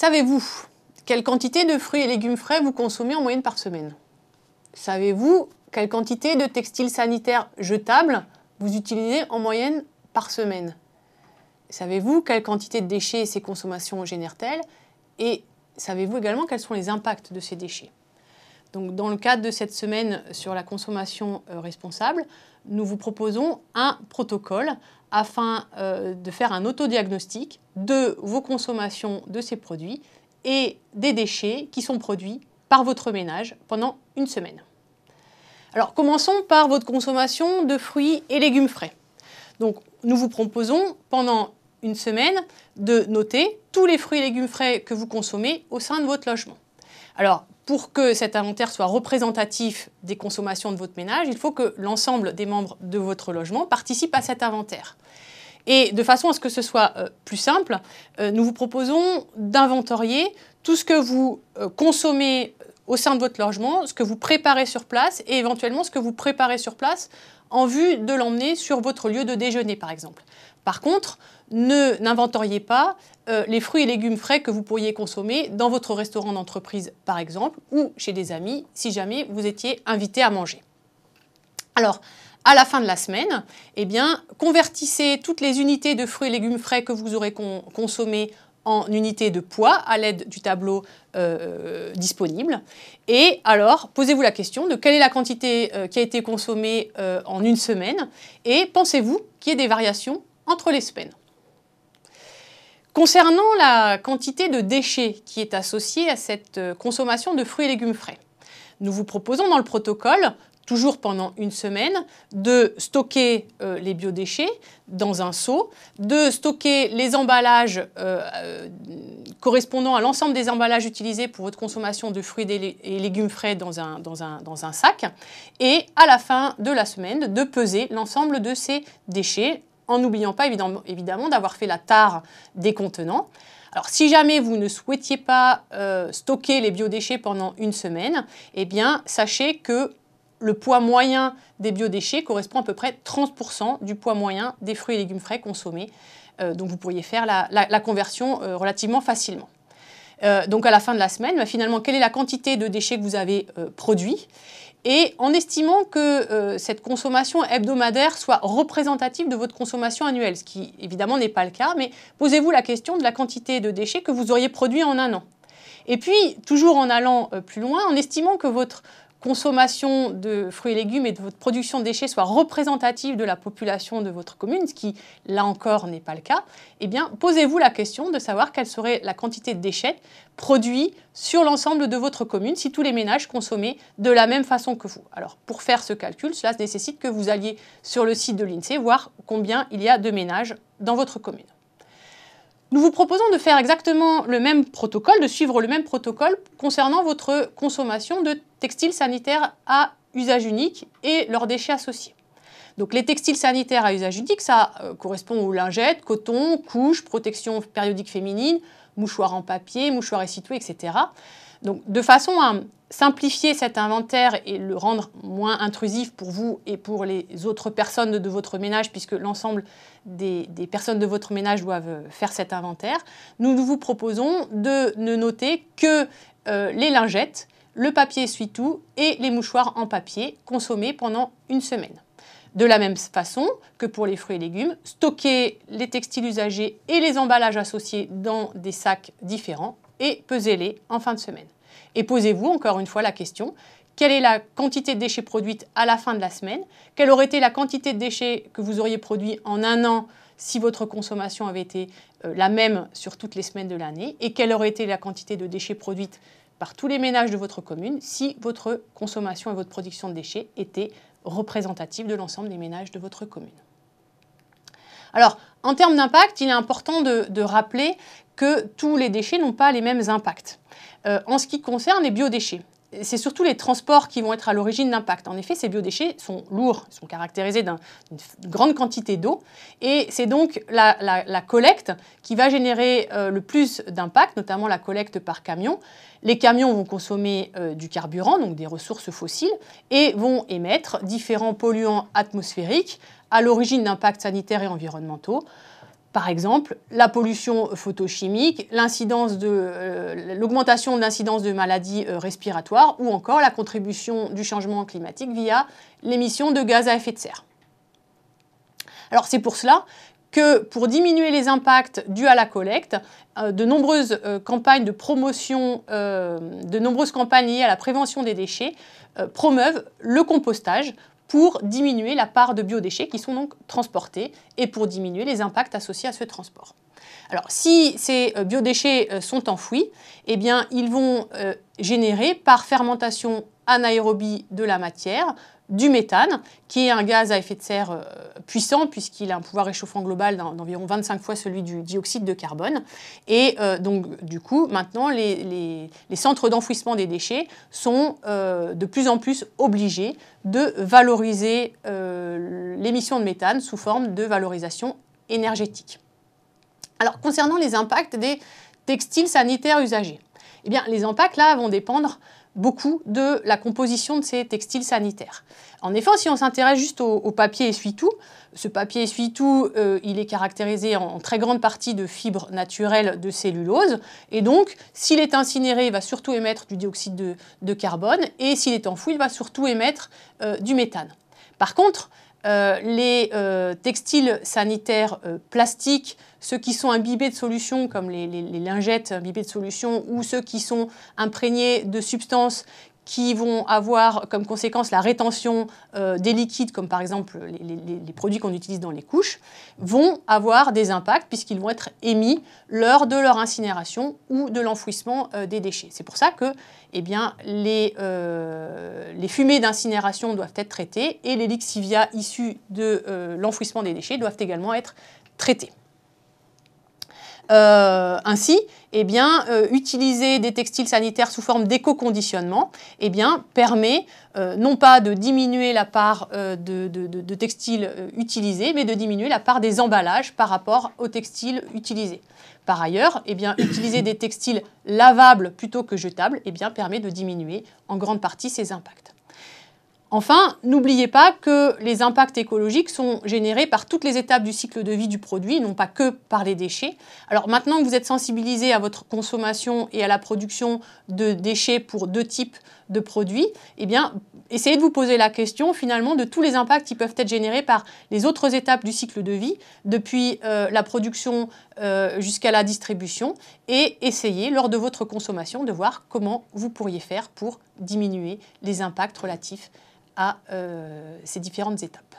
savez-vous quelle quantité de fruits et légumes frais vous consommez en moyenne par semaine? Savez-vous quelle quantité de textiles sanitaires jetables vous utilisez en moyenne par semaine? Savez-vous quelle quantité de déchets ces consommations génèrent-elles? Et savez-vous également quels sont les impacts de ces déchets? Donc, dans le cadre de cette semaine sur la consommation euh, responsable, nous vous proposons un protocole afin euh, de faire un autodiagnostic de vos consommations de ces produits et des déchets qui sont produits par votre ménage pendant une semaine. Alors commençons par votre consommation de fruits et légumes frais. Nous vous proposons pendant une semaine de noter tous les fruits et légumes frais que vous consommez au sein de votre logement. Pour que cet inventaire soit représentatif des consommations de votre ménage, il faut que l'ensemble des membres de votre logement participent à cet inventaire. Et de façon à ce que ce soit euh, plus simple, euh, nous vous proposons d'inventorier tout ce que vous euh, consommez au sein de votre logement, ce que vous préparez sur place et éventuellement ce que vous préparez sur place en vue de l'emmener sur votre lieu de déjeuner, par exemple. Par contre, ne n'inventoriez pas les fruits et légumes frais que vous pourriez consommer dans votre restaurant d'entreprise, par exemple, ou chez des amis, si jamais vous étiez invité à manger. Alors, à la fin de la semaine, eh convertissez toutes les unités de fruits et légumes frais que vous aurez consommés en unités de poids à l'aide du tableau euh, disponible. Et alors, posez-vous la question de quelle est la quantité euh, qui a été consommée euh, en une semaine et pensez-vous qu'il y ait des variations entre les semaines? Concernant la quantité de déchets qui est associée à cette consommation de fruits et légumes frais, nous vous proposons dans le protocole toujours pendant une semaine, de stocker euh, les biodéchets dans un seau, de stocker les emballages euh, euh, correspondant à l'ensemble des emballages utilisés pour votre consommation de fruits et légumes frais dans un, sac, et à la fin de la semaine, de peser l'ensemble de ces déchets, en n'oubliant pas évidemment, évidemment d'avoir fait la tare des contenants. Alors, si jamais vous ne souhaitiez pas stocker les biodéchets pendant une semaine, eh bien, sachez que le poids moyen des biodéchets correspond à peu près 30% du poids moyen des fruits et légumes frais consommés. Euh, donc vous pourriez faire la, conversion euh, relativement facilement. Euh, donc à la fin de la semaine, bah, finalement, quelle est la quantité de déchets que vous avez produits? Et en estimant que cette consommation hebdomadaire soit représentative de votre consommation annuelle, ce qui évidemment n'est pas le cas, mais posez-vous la question de la quantité de déchets que vous auriez produits en un an. Et puis, toujours en allant plus loin, en estimant que votre consommation de fruits et légumes et de votre production de déchets soit représentative de la population de votre commune, ce qui, là encore, n'est pas le cas, eh bien, posez-vous la question de savoir quelle serait la quantité de déchets produits sur l'ensemble de votre commune si tous les ménages consommaient de la même façon que vous. Alors, pour faire ce calcul, cela nécessite que vous alliez sur le site de l'INSEE voir combien il y a de ménages dans votre commune. Nous vous proposons de faire exactement le même protocole, de suivre le même protocole concernant votre consommation de textiles sanitaires à usage unique et leurs déchets associés. Donc les textiles sanitaires à usage unique, ça euh, correspond aux lingettes, coton, couches, protection périodique féminine, mouchoirs en papier, mouchoirs essuyés, etc. De façon à simplifier cet inventaire et le rendre moins intrusif pour vous et pour les autres personnes de votre ménage, puisque l'ensemble des, personnes de votre ménage doivent faire cet inventaire, nous vous proposons de ne noter que euh, les lingettes, le papier essuie-tout et les mouchoirs en papier consommés pendant une semaine. De la même façon que pour les fruits et légumes, stockez les textiles usagés et les emballages associés dans des sacs différents et pesez-les en fin de semaine. Et posez-vous encore une fois la question, quelle est la quantité de déchets produite à la fin de la semaine? Quelle aurait été la quantité de déchets que vous auriez produit en un an si votre consommation avait été euh, la même sur toutes les semaines de l'année? Et quelle aurait été la quantité de déchets produite par tous les ménages de votre commune si votre consommation et votre production de déchets étaient représentatives de l'ensemble des ménages de votre commune? Alors, en termes d'impact, il est important de, rappeler que tous les déchets n'ont pas les mêmes impacts. Euh, en ce qui concerne les biodéchets, c'est surtout les transports qui vont être à l'origine d'impact. En effet, ces biodéchets sont lourds, sont caractérisés d'une grande quantité d'eau, et c'est donc la, collecte qui va générer euh, le plus d'impact, notamment la collecte par camion. Les camions vont consommer euh, du carburant, donc des ressources fossiles, et vont émettre différents polluants atmosphériques à l'origine d'impacts sanitaires et environnementaux, Par exemple, la pollution photochimique, euh, l'augmentation de l'incidence de maladies euh, respiratoires ou encore la contribution du changement climatique via l'émission de gaz à effet de serre. C'est pour cela que pour diminuer les impacts dus à la collecte, euh, de nombreuses campagnes de promotion, de nombreuses campagnes liées à la prévention des déchets promeuvent le compostage pour diminuer la part de biodéchets qui sont donc transportés et pour diminuer les impacts associés à ce transport. Alors, si ces euh, biodéchets euh, sont enfouis, eh bien, ils vont euh, générer par fermentation anaérobie de la matière du méthane, qui est un gaz à effet de serre euh, puissant puisqu'il a un pouvoir réchauffant global d'environ 25 fois celui du dioxyde de carbone. Et euh, donc du coup, maintenant, les, centres d'enfouissement des déchets sont euh, de plus en plus obligés de valoriser l'émission de méthane sous forme de valorisation énergétique. Alors concernant les impacts des textiles sanitaires usagés, eh bien, les impacts là vont dépendre beaucoup de la composition de ces textiles sanitaires. En effet, si on s'intéresse juste au, papier essuie-tout, ce papier essuie-tout, euh, il est caractérisé en, très grande partie de fibres naturelles de cellulose, et donc s'il est incinéré, il va surtout émettre du dioxyde de, carbone, et s'il est enfoui, il va surtout émettre euh, du méthane. Par contre, euh, les textiles sanitaires plastiques, ceux qui sont imbibés de solutions comme les, lingettes imbibées de solutions ou ceux qui sont imprégnés de substances qui vont avoir comme conséquence la rétention euh, des liquides, comme par exemple les, produits qu'on utilise dans les couches, vont avoir des impacts puisqu'ils vont être émis lors de leur incinération ou de l'enfouissement euh, des déchets. C'est pour ça que eh les, euh, les fumées d'incinération doivent être traitées et les lixivia issus de l'enfouissement des déchets doivent également être traités. Euh, ainsi, eh bien, euh, utiliser des textiles sanitaires sous forme d'éco-conditionnement eh permet euh, non pas de diminuer la part de, textiles utilisés, mais de diminuer la part des emballages par rapport aux textiles utilisés. Par ailleurs, eh bien, utiliser des textiles lavables plutôt que jetables eh permet de diminuer en grande partie ces impacts. Enfin, n'oubliez pas que les impacts écologiques sont générés par toutes les étapes du cycle de vie du produit, non pas que par les déchets. Alors maintenant que vous êtes sensibilisé à votre consommation et à la production de déchets pour deux types de produits, eh bien, essayez de vous poser la question finalement de tous les impacts qui peuvent être générés par les autres étapes du cycle de vie, depuis euh, la production euh, jusqu'à la distribution, et essayez lors de votre consommation de voir comment vous pourriez faire pour diminuer les impacts relatifs à euh, ces différentes étapes.